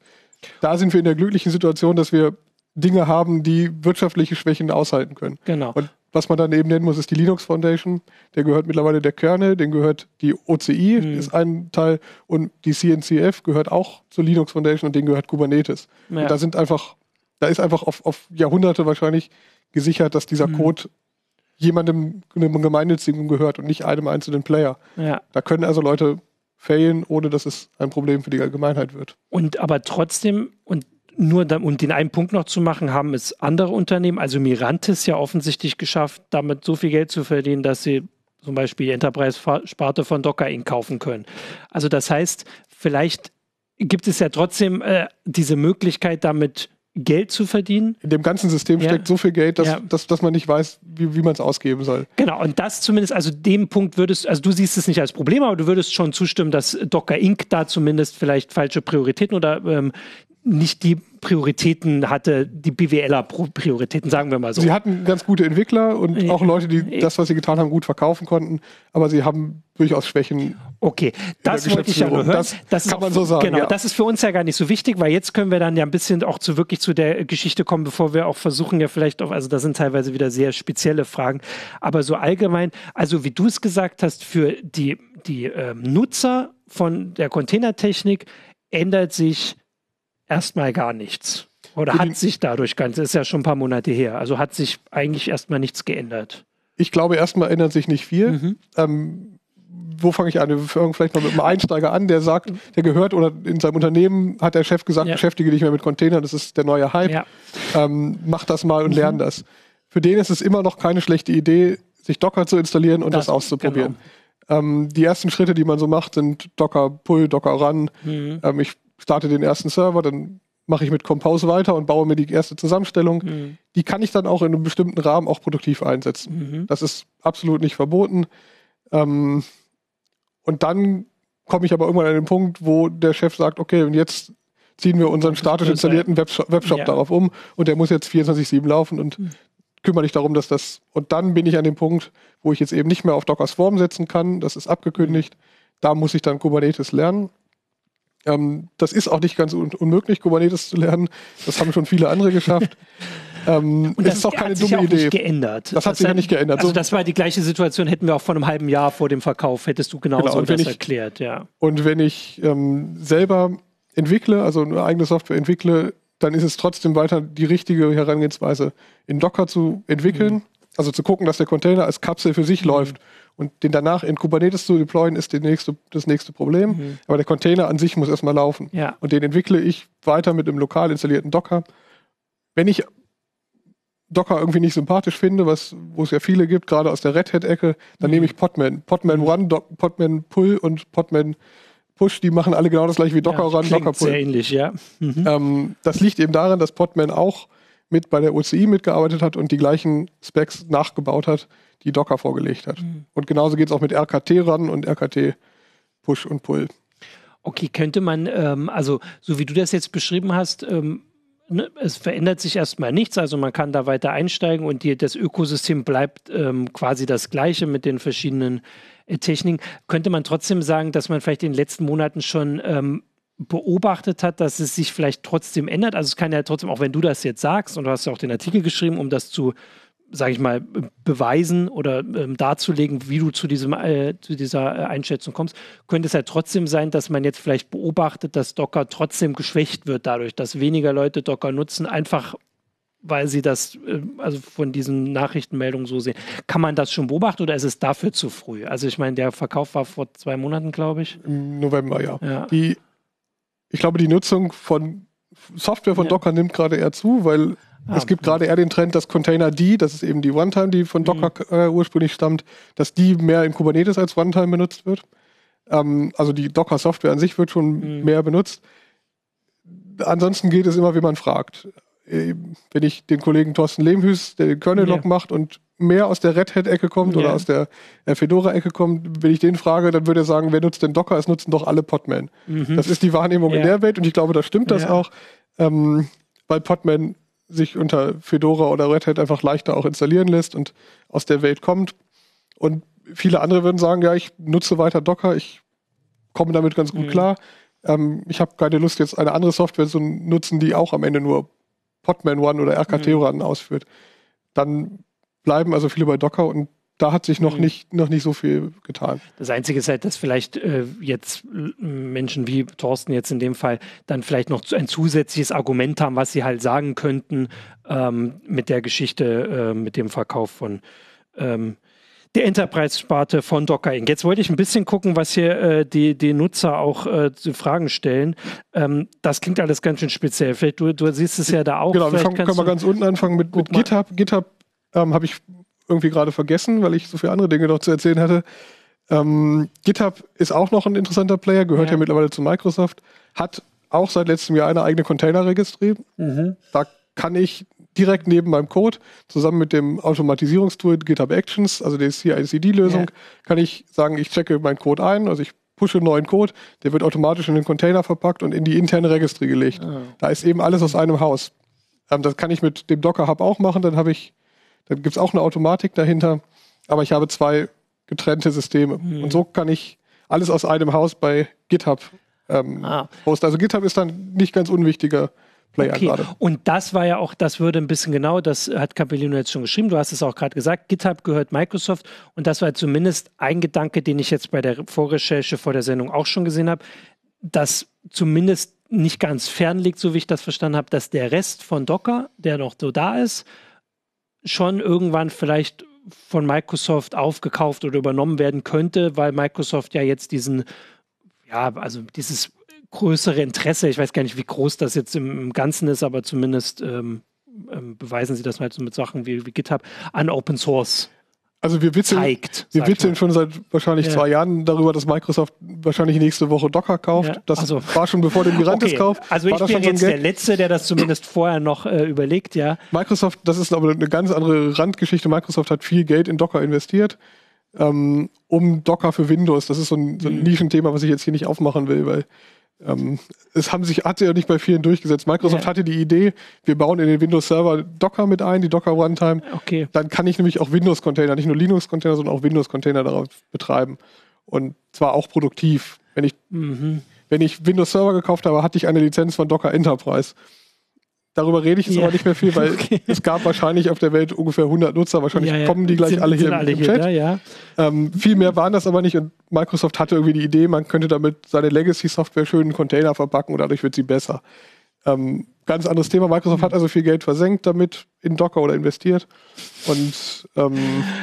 da sind wir in der glücklichen Situation, dass wir Dinge haben, die wirtschaftliche Schwächen aushalten können. Genau. Und was man dann eben nennen muss, ist die Linux Foundation. Der gehört mittlerweile der Kernel, den gehört die OCI, mhm. ist ein Teil, und die CNCF gehört auch zur Linux Foundation und denen gehört Kubernetes. Ja. Und da sind einfach, da ist einfach auf, auf Jahrhunderte wahrscheinlich gesichert, dass dieser mhm. Code jemandem, einem Gemeinnützigen gehört und nicht einem einzelnen Player. Ja. Da können also Leute failen, ohne dass es ein Problem für die Allgemeinheit wird. Und aber trotzdem, und nur da, und den einen Punkt noch zu machen, haben es andere Unternehmen, also Mirantis ja offensichtlich geschafft, damit so viel Geld zu verdienen, dass sie zum Beispiel die Enterprise-Sparte von Docker Inc. kaufen können. Also das heißt, vielleicht gibt es ja trotzdem äh, diese Möglichkeit, damit Geld zu verdienen. In dem ganzen System ja. steckt so viel Geld, dass, ja. dass, dass man nicht weiß, wie, wie man es ausgeben soll. Genau, und das zumindest, also dem Punkt würdest, also du siehst es nicht als Problem, aber du würdest schon zustimmen, dass Docker Inc. da zumindest vielleicht falsche Prioritäten oder ähm, nicht die Prioritäten hatte, die BWLer-Prioritäten, sagen wir mal so. Sie hatten ganz gute Entwickler und auch Leute, die das, was sie getan haben, gut verkaufen konnten, aber sie haben durchaus Schwächen. Okay, das wollte ich ja nur hören. Das, das kann man so sagen. Genau, ja. das ist für uns ja gar nicht so wichtig, weil jetzt können wir dann ja ein bisschen auch zu wirklich zu der Geschichte kommen, bevor wir auch versuchen, ja vielleicht auch, also da sind teilweise wieder sehr spezielle Fragen, aber so allgemein, also wie du es gesagt hast, für die, die ähm, Nutzer von der Containertechnik ändert sich erstmal gar nichts. Oder hat sich dadurch ganz, ist ja schon ein paar Monate her, also hat sich eigentlich erstmal nichts geändert. Ich glaube, erstmal ändert sich nicht viel. Mhm. Ähm, wo fange ich an? Wir fangen vielleicht mal mit einem Einsteiger an, der sagt, der gehört oder in seinem Unternehmen hat der Chef gesagt, ja. beschäftige dich mehr mit Containern, das ist der neue Hype. Ja. Ähm, mach das mal und mhm. lern das. Für den ist es immer noch keine schlechte Idee, sich Docker zu installieren und das, das auszuprobieren. Genau. Ähm, die ersten Schritte, die man so macht, sind Docker Pull, Docker Run. Mhm. Ähm, ich starte den ersten Server, dann mache ich mit Compose weiter und baue mir die erste Zusammenstellung. Mhm. Die kann ich dann auch in einem bestimmten Rahmen auch produktiv einsetzen. Mhm. Das ist absolut nicht verboten. Ähm, und dann komme ich aber irgendwann an den Punkt, wo der Chef sagt, okay, und jetzt ziehen wir unseren statisch installierten Webshop, Webshop ja. darauf um und der muss jetzt 24-7 laufen und mhm. kümmere dich darum, dass das. Und dann bin ich an dem Punkt, wo ich jetzt eben nicht mehr auf Dockers Form setzen kann. Das ist abgekündigt. Da muss ich dann Kubernetes lernen. Ähm, das ist auch nicht ganz un unmöglich, Kubernetes zu lernen. Das haben schon viele andere geschafft. Ähm, und das ist auch keine dumme auch Idee. Nicht geändert. Das, das hat sich ja nicht geändert. Also das war die gleiche Situation, hätten wir auch vor einem halben Jahr vor dem Verkauf, hättest du genauso genau, das ich, erklärt, ja. Und wenn ich ähm, selber entwickle, also eine eigene Software entwickle, dann ist es trotzdem weiter die richtige Herangehensweise, in Docker zu entwickeln. Mhm. Also zu gucken, dass der Container als Kapsel für sich mhm. läuft und den danach in Kubernetes zu deployen, ist nächste, das nächste Problem. Mhm. Aber der Container an sich muss erstmal laufen. Ja. Und den entwickle ich weiter mit einem lokal installierten Docker. Wenn ich Docker irgendwie nicht sympathisch finde, was, wo es ja viele gibt, gerade aus der Red Hat-Ecke, dann mhm. nehme ich Podman. Podman Run, Do Podman Pull und Podman Push, die machen alle genau das gleiche wie Docker ja, Run, Docker Pull. Sehr ähnlich, ja. Mhm. Ähm, das liegt eben daran, dass Podman auch mit bei der OCI mitgearbeitet hat und die gleichen Specs nachgebaut hat, die Docker vorgelegt hat. Mhm. Und genauso geht es auch mit RKT ran und RKT Push und Pull. Okay, könnte man, ähm, also so wie du das jetzt beschrieben hast, ähm, ne, es verändert sich erstmal nichts, also man kann da weiter einsteigen und die, das Ökosystem bleibt ähm, quasi das gleiche mit den verschiedenen äh, Techniken. Könnte man trotzdem sagen, dass man vielleicht in den letzten Monaten schon ähm, beobachtet hat, dass es sich vielleicht trotzdem ändert? Also es kann ja trotzdem, auch wenn du das jetzt sagst, und du hast ja auch den Artikel geschrieben, um das zu sage ich mal, beweisen oder ähm, darzulegen, wie du zu, diesem, äh, zu dieser äh, Einschätzung kommst, könnte es ja trotzdem sein, dass man jetzt vielleicht beobachtet, dass Docker trotzdem geschwächt wird dadurch, dass weniger Leute Docker nutzen, einfach weil sie das äh, also von diesen Nachrichtenmeldungen so sehen. Kann man das schon beobachten oder ist es dafür zu früh? Also ich meine, der Verkauf war vor zwei Monaten, glaube ich. Im November, ja. ja. Die, ich glaube, die Nutzung von Software von ja. Docker nimmt gerade eher zu, weil Ah, es gibt gerade eher den Trend, dass Container D, das ist eben die One-Time, die von Docker mhm. äh, ursprünglich stammt, dass die mehr in Kubernetes als One-Time benutzt wird. Ähm, also die Docker-Software an sich wird schon mhm. mehr benutzt. Ansonsten geht es immer, wie man fragt. Äh, wenn ich den Kollegen Thorsten Lehmhüß, der den Kernel-Log ja. macht und mehr aus der Red Hat-Ecke kommt ja. oder aus der Fedora-Ecke kommt, wenn ich den frage, dann würde er sagen, wer nutzt denn Docker? Es nutzen doch alle Podman. Mhm. Das ist die Wahrnehmung ja. in der Welt und ich glaube, da stimmt das auch. Ähm, weil Podman sich unter Fedora oder Red Hat einfach leichter auch installieren lässt und aus der Welt kommt. Und viele andere würden sagen, ja, ich nutze weiter Docker, ich komme damit ganz gut mhm. klar. Ähm, ich habe keine Lust, jetzt eine andere Software zu nutzen, die auch am Ende nur Podman One oder RKT mhm. Run ausführt. Dann bleiben also viele bei Docker und da hat sich noch mhm. nicht, noch nicht so viel getan. Das Einzige ist halt, dass vielleicht äh, jetzt Menschen wie Thorsten jetzt in dem Fall dann vielleicht noch ein zusätzliches Argument haben, was sie halt sagen könnten ähm, mit der Geschichte, äh, mit dem Verkauf von ähm, der Enterprise-Sparte von Docker Inc. Jetzt wollte ich ein bisschen gucken, was hier äh, die, die Nutzer auch äh, zu Fragen stellen. Ähm, das klingt alles ganz schön speziell. Vielleicht du, du siehst es ja da auch. Genau, wir fangen, können wir ganz unten anfangen mit, mit GitHub. GitHub ähm, habe ich irgendwie gerade vergessen, weil ich so viele andere Dinge noch zu erzählen hatte. Ähm, GitHub ist auch noch ein interessanter Player, gehört ja. ja. mittlerweile zu Microsoft, hat auch seit letztem Jahr eine eigene Container-Registry. Mhm. Da kann ich direkt neben meinem Code zusammen mit dem Automatisierungstool GitHub Actions, also der CI/CD-Lösung, ja. kann ich sagen, ich checke meinen Code ein, also ich pushe neuen Code, der wird automatisch in den Container verpackt und in die interne Registry gelegt. Oh. Da ist eben alles aus einem Haus. Ähm, das kann ich mit dem Docker Hub auch machen, dann habe ich da gibt es auch eine Automatik dahinter, aber ich habe zwei getrennte Systeme. Mhm. Und so kann ich alles aus einem Haus bei GitHub ähm, ah. hosten. Also GitHub ist dann nicht ganz unwichtiger Player okay. gerade. Und das war ja auch, das würde ein bisschen genau, das hat Capellino jetzt schon geschrieben, du hast es auch gerade gesagt, GitHub gehört Microsoft und das war zumindest ein Gedanke, den ich jetzt bei der Vorrecherche vor der Sendung auch schon gesehen habe, dass zumindest nicht ganz fern liegt, so wie ich das verstanden habe, dass der Rest von Docker, der noch so da ist, schon irgendwann vielleicht von Microsoft aufgekauft oder übernommen werden könnte, weil Microsoft ja jetzt diesen, ja, also dieses größere Interesse, ich weiß gar nicht, wie groß das jetzt im, Ganzen ist, aber zumindest ähm, ähm, beweisen sie das halt so mit Sachen wie, wie GitHub an Open Source Also wir witzeln, zeigt. wir witzeln schon seit wahrscheinlich Ja. zwei Jahren darüber, dass Microsoft wahrscheinlich nächste Woche Docker kauft. Ja, Das also- war schon bevor der Mirantis Okay, kauft. Also ich wäre schon so jetzt der. Letzte, der das zumindest vorher noch äh, überlegt, ja. Microsoft, das ist aber eine ganz andere Randgeschichte. Microsoft hat viel Geld in Docker investiert, ähm, um Docker für Windows. Das ist so ein, so Mhm. ein Nischenthema, was ich jetzt hier nicht aufmachen will, weil ähm, es haben sich, hat ja nicht bei vielen durchgesetzt. Microsoft Ja. hatte die Idee, wir bauen in den Windows-Server Docker mit ein, die Docker Runtime. Okay. Dann kann ich nämlich auch Windows-Container, nicht nur Linux-Container, sondern auch Windows-Container darauf betreiben. Und zwar auch produktiv. Wenn ich, Mhm. wenn ich Windows-Server gekauft habe, hatte ich eine Lizenz von Docker Enterprise. Darüber rede ich jetzt Ja. aber nicht mehr viel, weil Okay. es gab wahrscheinlich auf der Welt ungefähr 100 Nutzer. Wahrscheinlich Ja, ja. kommen die gleich Sind- alle hier im, alle im hier, Chat. ja. Ähm, viel mehr waren das aber nicht und Microsoft hatte irgendwie die Idee, man könnte damit seine Legacy-Software schön in Container verpacken und dadurch wird sie besser. Ähm, ganz anderes Thema. Microsoft hat also viel Geld versenkt damit in Docker oder investiert. Und ähm,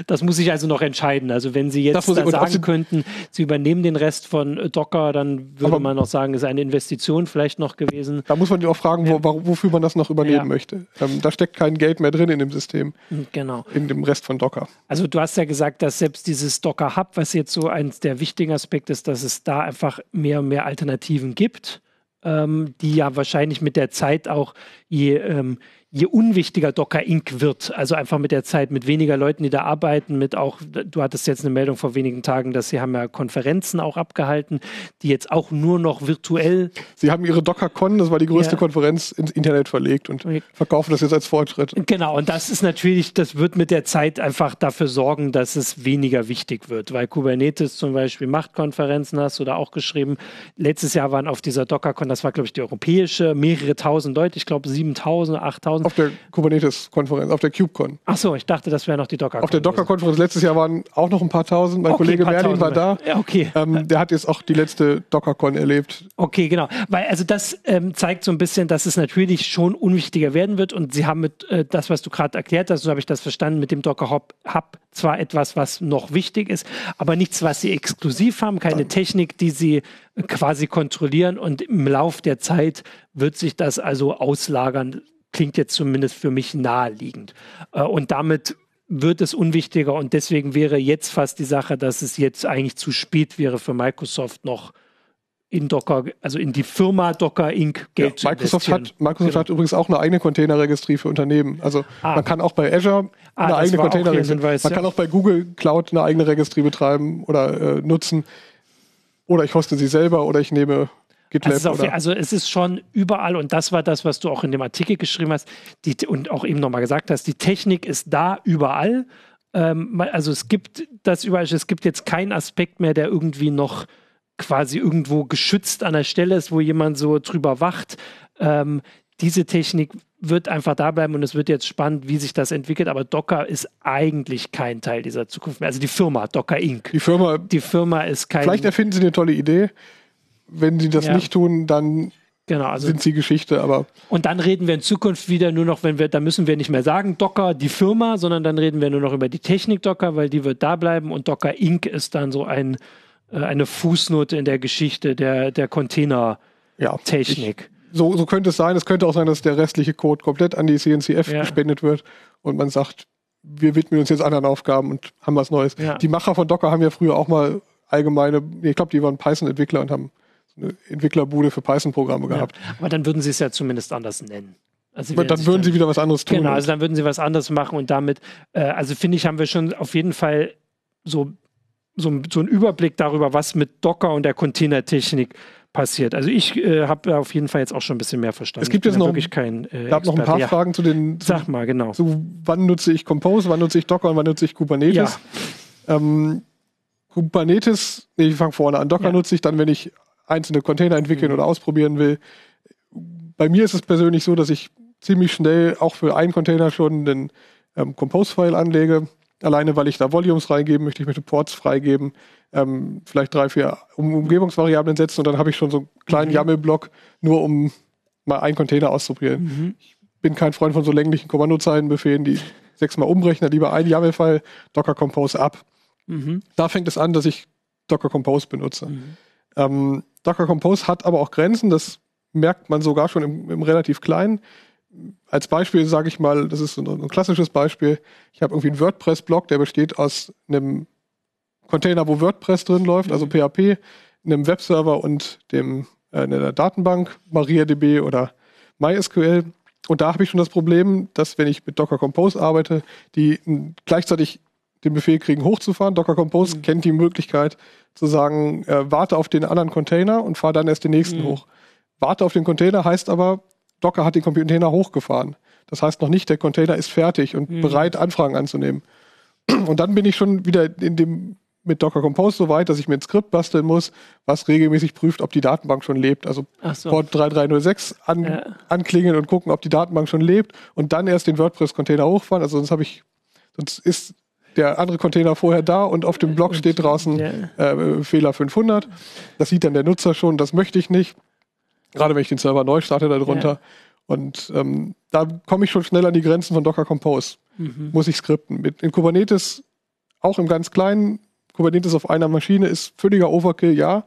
Das muss ich also noch entscheiden. Also wenn Sie jetzt da sagen Sie- könnten, Sie übernehmen den Rest von äh, Docker, dann würde man noch sagen, ist eine Investition vielleicht noch gewesen. da muss man auch fragen, wo, warum- wofür man das noch übernehmen Ja. möchte. Ähm, da steckt kein Geld mehr drin in dem System, Genau. in dem Rest von Docker. Also du hast ja gesagt, dass selbst dieses Docker Hub, was jetzt so eins der wichtigen Aspekte ist, dass es da einfach mehr und mehr Alternativen gibt, ähm, die ja wahrscheinlich mit der Zeit auch je, ähm, je unwichtiger Docker Inc. wird. Also einfach mit der Zeit, mit weniger Leuten, die da arbeiten, mit auch, du hattest jetzt eine Meldung vor wenigen Tagen, dass sie haben ja Konferenzen auch abgehalten, die jetzt auch nur noch virtuell Sie haben ihre DockerCon, das war die größte Ja. Konferenz, ins Internet verlegt und verkaufen das jetzt als Fortschritt. Genau, und das ist natürlich, das wird mit der Zeit einfach dafür sorgen, dass es weniger wichtig wird, weil Kubernetes zum Beispiel Machtkonferenzen hast oder auch geschrieben. Letztes Jahr waren auf dieser DockerCon, das war glaube ich die europäische, mehrere tausend Leute, ich glaube 7000, 8000. Auf der Kubernetes-Konferenz, auf der KubeCon. Ach so, ich dachte, das wäre noch die DockerCon. Auf der Docker-Konferenz letztes Jahr waren auch noch ein paar tausend. Mein Okay, Kollege Merlin war da. Ja, okay. Ähm, der hat jetzt auch die letzte DockerCon erlebt. Okay, genau. Weil also das ähm, zeigt so ein bisschen, dass es natürlich schon unwichtiger werden wird. Und sie haben mit äh, das, was du gerade erklärt hast, so habe ich das verstanden, mit dem Docker Hub, Hub zwar etwas, was noch wichtig ist, aber nichts, was sie exklusiv haben, keine Technik, die sie äh, quasi kontrollieren. Und im Lauf der Zeit wird sich das also auslagern. Klingt jetzt zumindest für mich naheliegend. Äh, und damit wird es unwichtiger und deswegen wäre jetzt fast die Sache, dass es jetzt eigentlich zu spät wäre für Microsoft noch in Docker, also in die Firma Docker Inc. Ja, Geld zu Microsoft investieren. hat, Microsoft Genau. hat übrigens auch eine eigene Containerregistrie für Unternehmen. Also Ah. man kann auch bei Azure Ah, eine eigene Containerregistrie. Man ja. kann auch bei Google Cloud eine eigene Registrie betreiben oder äh, nutzen. Oder ich hoste sie selber oder ich nehme GitLab. Also es, ist auf, also es ist schon überall und das war das, was du auch in dem Artikel geschrieben hast die, und auch eben nochmal gesagt hast, die Technik ist da überall. Ähm, also es gibt das überall, es gibt jetzt keinen Aspekt mehr, der irgendwie noch quasi irgendwo geschützt an der Stelle ist, wo jemand so drüber wacht. Ähm, diese Technik wird einfach da bleiben und es wird jetzt spannend, wie sich das entwickelt. Aber Docker ist eigentlich kein Teil dieser Zukunft mehr. Also die Firma Docker Inc. die Firma, Die Firma ist kein. vielleicht erfinden sie eine tolle Idee. Wenn sie das Ja. nicht tun, dann genau, also sind sie Geschichte. Aber Und dann reden wir in Zukunft wieder nur noch, wenn wir, da müssen wir nicht mehr sagen Docker, die Firma, sondern dann reden wir nur noch über die Technik Docker, weil die wird da bleiben und Docker Inc. ist dann so ein, äh, eine Fußnote in der Geschichte der, der Container-Technik. ja, so, so könnte es sein. Es könnte auch sein, dass der restliche Code komplett an die CNCF Ja. gespendet wird und man sagt, wir widmen uns jetzt anderen Aufgaben und haben was Neues. Ja. Die Macher von Docker haben ja früher auch mal allgemeine, ich glaube, die waren Python-Entwickler und haben eine Entwicklerbude für Python-Programme Ja. gehabt. Aber dann würden sie es ja zumindest anders nennen. Also dann würden sie wieder was anderes tun. Genau, also dann würden sie was anderes machen und damit, äh, also finde ich, haben wir schon auf jeden Fall so, so, so einen Überblick darüber, was mit Docker und der Containertechnik passiert. Also ich äh, habe auf jeden Fall jetzt auch schon ein bisschen mehr verstanden. Es gibt jetzt noch- wirklich kein äh, ich habe noch ein paar ja. Fragen zu den, zu, Sag mal, genau. zu wann nutze ich Compose, wann nutze ich Docker und wann nutze ich Kubernetes. Ähm, Kubernetes, nee, ich fange vorne an. Docker Ja. nutze ich dann, wenn ich einzelne Container entwickeln Mhm. oder ausprobieren will. Bei mir ist es persönlich so, dass ich ziemlich schnell auch für einen Container schon den ähm, Compose-File anlege. Alleine, weil ich da Volumes reingeben möchte, ich möchte Ports freigeben, ähm, vielleicht drei, vier um Umgebungsvariablen setzen und dann habe ich schon so einen kleinen Mhm. YAML-Block, nur um mal einen Container auszuprobieren. Mhm. Bin kein Freund von so länglichen Kommandozeilenbefehlen, die sechsmal umbrechen, lieber ein YAML-File, Docker Compose ab. Mhm. Da fängt es an, dass ich Docker Compose benutze. Mhm. Ähm, Docker Compose hat aber auch Grenzen, das merkt man sogar schon im, im relativ kleinen. als Beispiel sage ich mal, das ist ein, ein klassisches Beispiel. Ich habe irgendwie einen WordPress-Blog, der besteht aus einem Container, wo WordPress drin läuft, also PHP, mhm. einem Webserver und dem äh, einer Datenbank, MariaDB oder MySQL. Und da habe ich schon das Problem, dass wenn ich mit Docker Compose arbeite, die gleichzeitig den Befehl kriegen, hochzufahren. Docker Compose mhm. kennt die Möglichkeit zu sagen, äh, warte auf den anderen Container und fahr dann erst den nächsten mhm. hoch. Warte auf den Container heißt aber, Docker hat den Container hochgefahren. Das heißt noch nicht, der Container ist fertig und mhm. bereit, Anfragen anzunehmen. Und dann bin ich schon wieder in dem mit Docker Compose so weit, dass ich mir ein Skript basteln muss, was regelmäßig prüft, ob die Datenbank schon lebt. Also so. Port 3306 an, ja. anklingeln und gucken, ob die Datenbank schon lebt und dann erst den WordPress-Container hochfahren. Also sonst habe ich, sonst ist der andere Container vorher da und auf dem Blog steht draußen äh, Fehler 500. Das sieht dann der Nutzer schon, das möchte ich nicht. Gerade wenn ich den Server neu starte darunter. Ja. Und ähm, da komme ich schon schnell an die Grenzen von Docker Compose. Mhm. Muss ich skripten. Mit, in Kubernetes, auch im ganz kleinen, Kubernetes auf einer Maschine ist völliger Overkill, ja.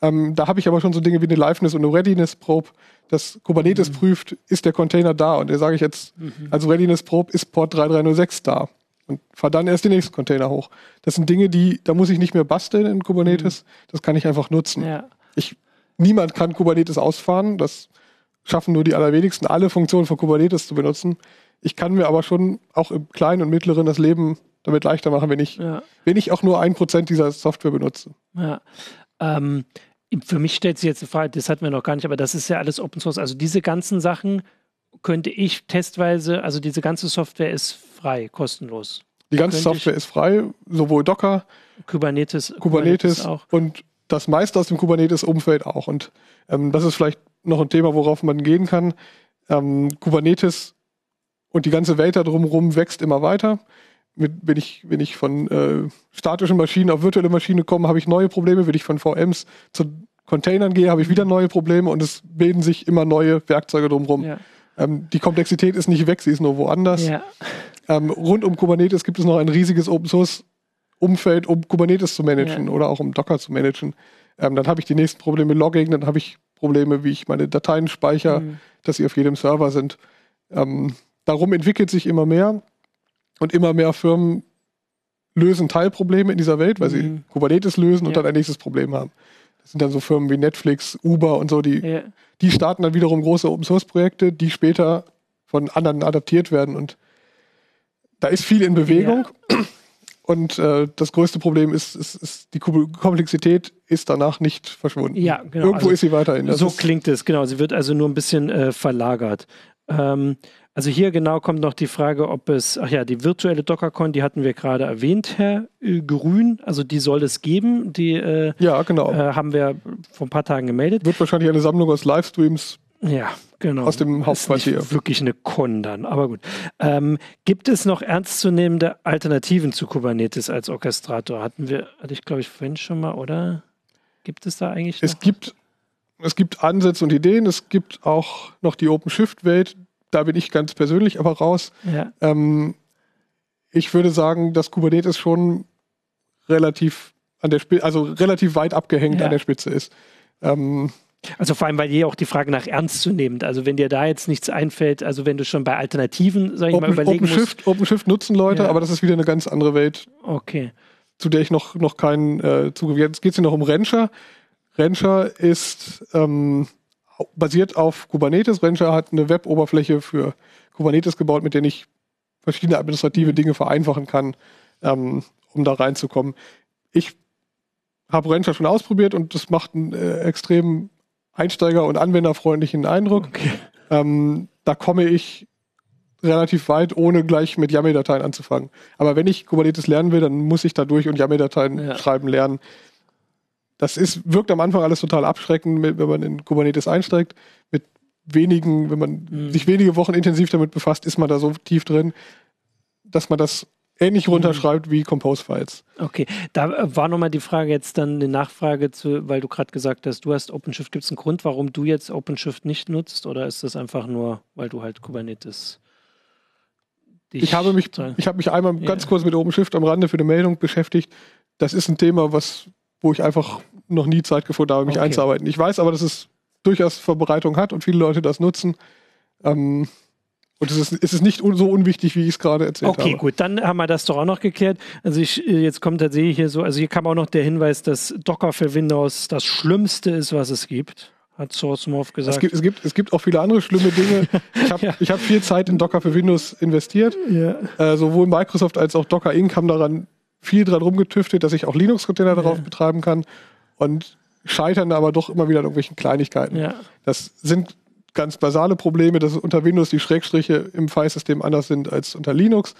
Ähm, da habe ich aber schon so Dinge wie eine Liveness und eine Readiness Probe, dass Kubernetes mhm. prüft, ist der Container da? Und da sage ich jetzt, mhm. als Readiness Probe ist Port 3306 da. Und fahre dann erst den nächsten Container hoch. Das sind Dinge, die, da muss ich nicht mehr basteln in Kubernetes. Mhm. Das kann ich einfach nutzen. Ja. Ich, niemand kann Kubernetes ausfahren. Das schaffen nur die allerwenigsten, alle Funktionen von Kubernetes zu benutzen. Ich kann mir aber schon auch im Kleinen und Mittleren das Leben damit leichter machen, wenn ich, ja. wenn ich auch nur ein Prozent dieser Software benutze. Ja. Ähm, für mich stellt sich jetzt die Frage, das hatten wir noch gar nicht, aber das ist ja alles Open Source. Also diese ganzen Sachen könnte ich testweise, also diese ganze Software ist frei, kostenlos. Die ganze Software ist frei, sowohl Docker, Kubernetes, Kubernetes, Kubernetes auch. und das meiste aus dem Kubernetes-Umfeld auch. Und ähm, das ist vielleicht noch ein Thema, worauf man gehen kann. Ähm, Kubernetes und die ganze Welt da drumherum wächst immer weiter mit, wenn ich, wenn ich von äh, statischen Maschinen auf virtuelle Maschinen komme, habe ich neue Probleme. Wenn ich von VMs zu Containern gehe, habe ich wieder neue Probleme und es bilden sich immer neue Werkzeuge drumherum. Ja. Ähm, die Komplexität ist nicht weg, sie ist nur woanders. Ja. Ähm, rund um Kubernetes gibt es noch ein riesiges Open Source Umfeld, um Kubernetes zu managen ja. oder auch um Docker zu managen. Ähm, dann habe ich die nächsten Probleme Logging, dann habe ich Probleme, wie ich meine Dateien speichere, mhm. dass sie auf jedem Server sind. Ähm, darum entwickelt sich immer mehr. Und immer mehr Firmen lösen Teilprobleme in dieser Welt, weil mhm. sie Kubernetes lösen und ja. dann ein nächstes Problem haben. Das sind dann so Firmen wie Netflix, Uber und so, die, ja. die starten dann wiederum große Open Source Projekte, die später von anderen adaptiert werden. Und da ist viel in Bewegung. Ja. Und äh, das größte Problem ist, ist, ist, die Komplexität ist danach nicht verschwunden. Ja, genau. Irgendwo also, ist sie weiterhin. Das so klingt es, genau. Sie wird also nur ein bisschen äh, verlagert. Ähm, also hier genau kommt noch die Frage, ob es, ach ja, die virtuelle DockerCon, die hatten wir gerade erwähnt, Herr äh, Grün, also die soll es geben, die äh, ja, genau. Äh, haben wir vor ein paar Tagen gemeldet. Wird wahrscheinlich eine Sammlung aus Livestreams ja, genau. Aus dem Hauptquartier. Ist wirklich eine Con dann, aber gut. Ähm, gibt es noch ernstzunehmende Alternativen zu Kubernetes als Orchestrator? Hatten wir, hatte ich glaube ich vorhin schon mal, oder? Gibt es da eigentlich noch? Es gibt, es gibt Ansätze und Ideen. Es gibt auch noch die OpenShift-Welt, da bin ich ganz persönlich aber raus. Ja. Ähm, ich würde sagen, dass Kubernetes schon relativ an der Spitze, also relativ weit abgehängt ja. an der Spitze ist. Ähm, also vor allem, weil hier auch die Frage nach ernst zu nehmen. Also wenn dir da jetzt nichts einfällt, also wenn du schon bei Alternativen, sag ich Open, mal, überlegen OpenShift, musst. OpenShift nutzen Leute, ja. aber das ist wieder eine ganz andere Welt. Okay. Zu der ich noch, noch keinen äh, Zugriff. Jetzt geht es hier noch um Rancher. Rancher ist ähm, basiert auf Kubernetes. Rancher hat eine Web-Oberfläche für Kubernetes gebaut, mit der ich verschiedene administrative Dinge vereinfachen kann, ähm, um da reinzukommen. Ich habe Rancher schon ausprobiert und das macht einen äh, extrem einsteiger- und anwenderfreundlichen Eindruck. Okay. Ähm, da komme ich relativ weit, ohne gleich mit YAML-Dateien anzufangen. Aber wenn ich Kubernetes lernen will, dann muss ich da durch und YAML-Dateien ja. schreiben lernen. Das ist, wirkt am Anfang alles total abschreckend, wenn man in Kubernetes einsteigt. Mit wenigen, wenn man mhm. sich wenige Wochen intensiv damit befasst, ist man da so tief drin, dass man das ähnlich mhm. runterschreibt wie Compose-Files. Okay, da war nochmal die Frage jetzt dann eine Nachfrage zu, weil du gerade gesagt hast, du hast OpenShift. Gibt es einen Grund, warum du jetzt OpenShift nicht nutzt oder ist das einfach nur, weil du halt Kubernetes ich habe mich, ich habe mich einmal ja. ganz kurz mit OpenShift am Rande für eine Meldung beschäftigt. Das ist ein Thema, was, wo ich einfach noch nie Zeit gefunden habe, mich okay. einzuarbeiten. Ich weiß aber, dass es durchaus Verbreitung hat und viele Leute das nutzen. Ähm, Und es ist, es ist nicht un so unwichtig, wie ich es gerade erzählt okay, habe. Okay, gut, dann haben wir das doch auch noch geklärt. Also ich, jetzt kommt tatsächlich hier so, also hier kam auch noch der Hinweis, dass Docker für Windows das Schlimmste ist, was es gibt hat SourceMorph gesagt. Es gibt, es, gibt, es gibt auch viele andere schlimme Dinge. Ich habe ja. hab viel Zeit in Docker für Windows investiert. Ja. Äh, sowohl Microsoft als auch Docker Inc. haben daran viel dran rumgetüftet, dass ich auch Linux-Container darauf ja. betreiben kann. Und scheitern aber doch immer wieder an irgendwelchen Kleinigkeiten. Ja. Das sind ganz basale Probleme, dass unter Windows die Schrägstriche im Filesystem anders sind als unter Linux.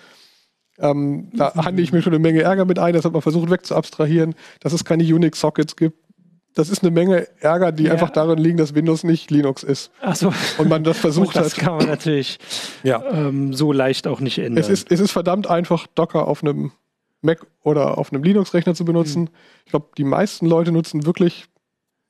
Ähm, da mhm. handle ich mir schon eine Menge Ärger mit ein, das hat man versucht wegzuabstrahieren, dass es keine Unix-Sockets gibt. Das ist eine Menge Ärger, die ja. einfach darin liegen, dass Windows nicht Linux ist. Ach so. Und man das versucht das hat. Das kann man natürlich ja. ähm, so leicht auch nicht ändern. Es ist, es ist verdammt einfach, Docker auf einem Mac oder auf einem Linux-Rechner zu benutzen. Mhm. Ich glaube, die meisten Leute nutzen wirklich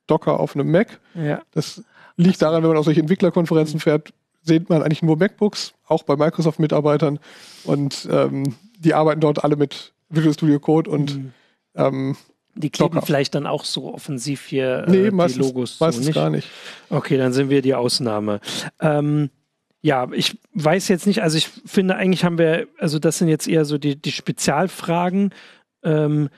Docker auf einem Mac. Ja. Das liegt daran, wenn man auf solche Entwicklerkonferenzen fährt, sieht man eigentlich nur MacBooks, auch bei Microsoft-Mitarbeitern. Und ähm, die arbeiten dort alle mit Visual Studio Code und mhm. ähm, die kleben Docker. vielleicht dann auch so offensiv hier äh, nee, meistens, die Logos meistens nicht? gar nicht. Okay, dann sind wir die Ausnahme. Ähm, ja, ich weiß jetzt nicht, also ich finde eigentlich haben wir, also das sind jetzt eher so die, die Spezialfragen. Ähm,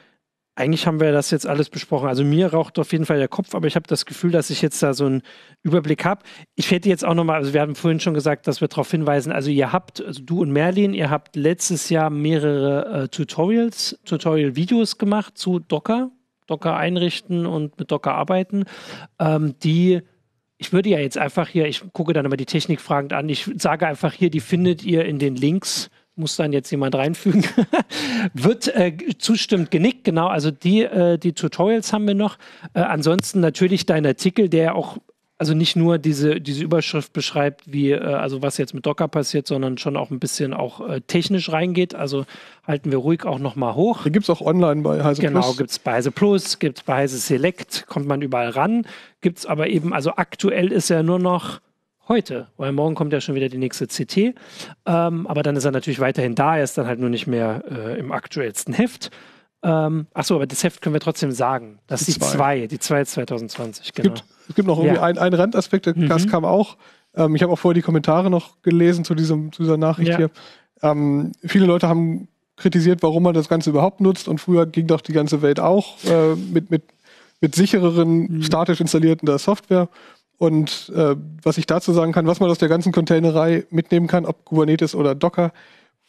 eigentlich haben wir das jetzt alles besprochen. Also mir raucht auf jeden Fall der Kopf, aber ich habe das Gefühl, dass ich jetzt da so einen Überblick habe. Ich hätte jetzt auch nochmal, also wir haben vorhin schon gesagt, dass wir darauf hinweisen, also ihr habt, also du und Merlin, ihr habt letztes Jahr mehrere äh, Tutorials, Tutorial-Videos gemacht zu Docker, Docker einrichten und mit Docker arbeiten, ähm, die ich würde ja jetzt einfach hier, ich gucke dann immer die Technik fragend an, ich sage einfach hier, die findet ihr in den Links muss dann jetzt jemand reinfügen, wird äh, zustimmt genickt, genau, also die, äh, die Tutorials haben wir noch. Äh, ansonsten natürlich dein Artikel, der auch also nicht nur diese, diese Überschrift beschreibt, wie, äh, also was jetzt mit Docker passiert, sondern schon auch ein bisschen auch äh, technisch reingeht. Also halten wir ruhig auch nochmal hoch. Die gibt es auch online bei Heise genau, Plus. Genau, gibt es bei Heise Plus, gibt es bei Heise Select, kommt man überall ran. Gibt es aber eben, also aktuell ist ja nur noch heute, weil morgen kommt ja schon wieder die nächste CT. Ähm, aber dann ist er natürlich weiterhin da, er ist dann halt nur nicht mehr äh, im aktuellsten Heft. Ähm, achso, aber das Heft können wir trotzdem sagen. Das ist die 2, die 2 2020, genau. Es gibt, es gibt noch irgendwie ja. einen, einen Randaspekt, der mhm. kam auch. Ähm, ich habe auch vorher die Kommentare noch gelesen zu, diesem, zu dieser Nachricht ja. hier. Ähm, viele Leute haben kritisiert, warum man das Ganze überhaupt nutzt und früher ging doch die ganze Welt auch äh, mit, mit, mit sichereren, mhm. statisch installierten Software. Und äh, was ich dazu sagen kann, was man aus der ganzen Containerei mitnehmen kann, ob Kubernetes oder Docker,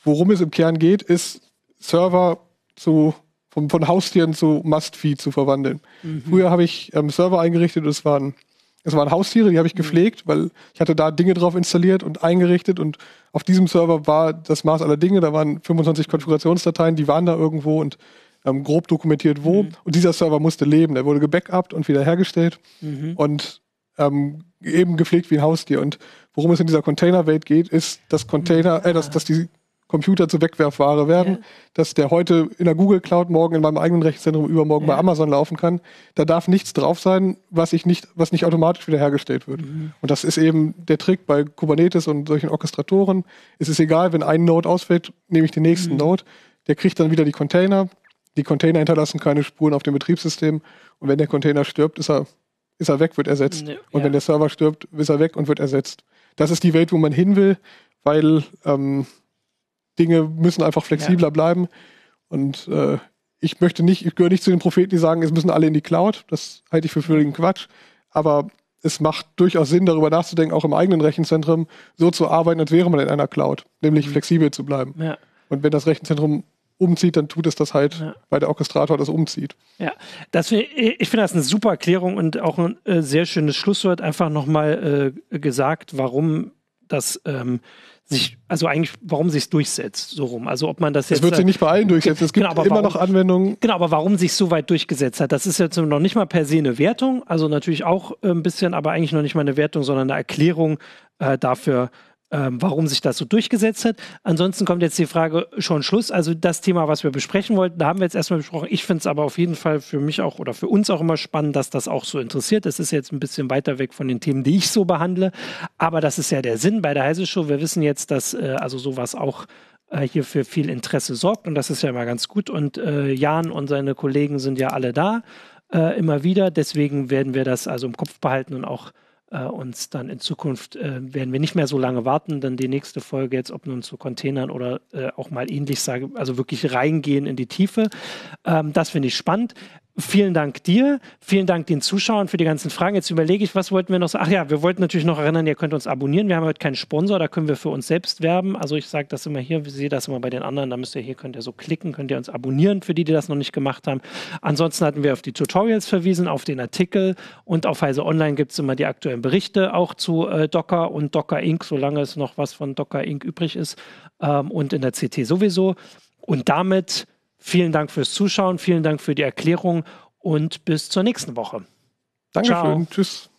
worum es im Kern geht, ist Server zu von, von Haustieren zu Must-Feed zu verwandeln. Mhm. Früher habe ich ähm, Server eingerichtet und es waren, es waren Haustiere, die habe ich mhm. gepflegt, weil ich hatte da Dinge drauf installiert und eingerichtet und auf diesem Server war das Maß aller Dinge, da waren 25 Konfigurationsdateien, die waren da irgendwo und ähm, grob dokumentiert wo. Mhm. Und dieser Server musste leben, der wurde gebackupt und wiederhergestellt. Mhm. Und ähm, eben gepflegt wie ein Haustier. Und worum es in dieser Containerwelt geht, ist, dass Container, äh, dass, dass die Computer zu Wegwerfware werden, ja. dass der heute in der Google Cloud morgen in meinem eigenen Rechenzentrum übermorgen ja. bei Amazon laufen kann. Da darf nichts drauf sein, was ich nicht, was nicht automatisch wiederhergestellt wird. Mhm. Und das ist eben der Trick bei Kubernetes und solchen Orchestratoren. Es ist egal, wenn ein Node ausfällt, nehme ich den nächsten mhm. Node. Der kriegt dann wieder die Container. Die Container hinterlassen keine Spuren auf dem Betriebssystem. Und wenn der Container stirbt, ist er ist er weg, wird ersetzt. Ne, und ja. wenn der Server stirbt, ist er weg und wird ersetzt. Das ist die Welt, wo man hin will, weil ähm, Dinge müssen einfach flexibler ja. bleiben. Und äh, ich möchte nicht, ich gehöre nicht zu den Propheten, die sagen, es müssen alle in die Cloud. Das halte ich für völligen Quatsch. Aber es macht durchaus Sinn, darüber nachzudenken, auch im eigenen Rechenzentrum so zu arbeiten, als wäre man in einer Cloud, nämlich mhm. flexibel zu bleiben. Ja. Und wenn das Rechenzentrum umzieht, dann tut es das halt, ja. weil der Orchestrator das umzieht. Ja, das, ich finde das eine super Erklärung und auch ein äh, sehr schönes Schlusswort. Einfach nochmal äh, gesagt, warum das ähm, sich, also eigentlich, warum sich durchsetzt, so rum. Also ob man das jetzt. Es wird sich nicht bei allen durchsetzen. Es gibt genau, immer warum, noch Anwendungen. Genau, aber warum sich so weit durchgesetzt hat, das ist jetzt noch nicht mal per se eine Wertung. Also natürlich auch äh, ein bisschen, aber eigentlich noch nicht mal eine Wertung, sondern eine Erklärung äh, dafür, ähm, warum sich das so durchgesetzt hat. Ansonsten kommt jetzt die Frage schon Schluss. Also das Thema, was wir besprechen wollten, da haben wir jetzt erstmal besprochen. Ich finde es aber auf jeden Fall für mich auch oder für uns auch immer spannend, dass das auch so interessiert. Das ist jetzt ein bisschen weiter weg von den Themen, die ich so behandle. Aber das ist ja der Sinn bei der Heise Show. Wir wissen jetzt, dass äh, also sowas auch äh, hier für viel Interesse sorgt und das ist ja immer ganz gut. Und äh, Jan und seine Kollegen sind ja alle da, äh, immer wieder. Deswegen werden wir das also im Kopf behalten und auch äh, uns dann in Zukunft äh, werden wir nicht mehr so lange warten, dann die nächste Folge jetzt, ob nun zu Containern oder äh, auch mal ähnlich sage, also wirklich reingehen in die Tiefe. Ähm, das finde ich spannend. Vielen Dank dir, vielen Dank den Zuschauern für die ganzen Fragen. Jetzt überlege ich, was wollten wir noch sagen? Ach ja, wir wollten natürlich noch erinnern, ihr könnt uns abonnieren. Wir haben heute keinen Sponsor, da können wir für uns selbst werben. Also ich sage das immer hier, ich sehe das immer bei den anderen, da müsst ihr hier, könnt ihr so klicken, könnt ihr uns abonnieren, für die, die das noch nicht gemacht haben. Ansonsten hatten wir auf die Tutorials verwiesen, auf den Artikel und auf Heise Online gibt es immer die aktuellen Berichte auch zu äh, Docker und Docker Inc., solange es noch was von Docker Inc. übrig ist ähm, und in der CT sowieso. Und damit Vielen Dank fürs Zuschauen, vielen Dank für die Erklärung und bis zur nächsten Woche. Dankeschön. Ciao. Tschüss.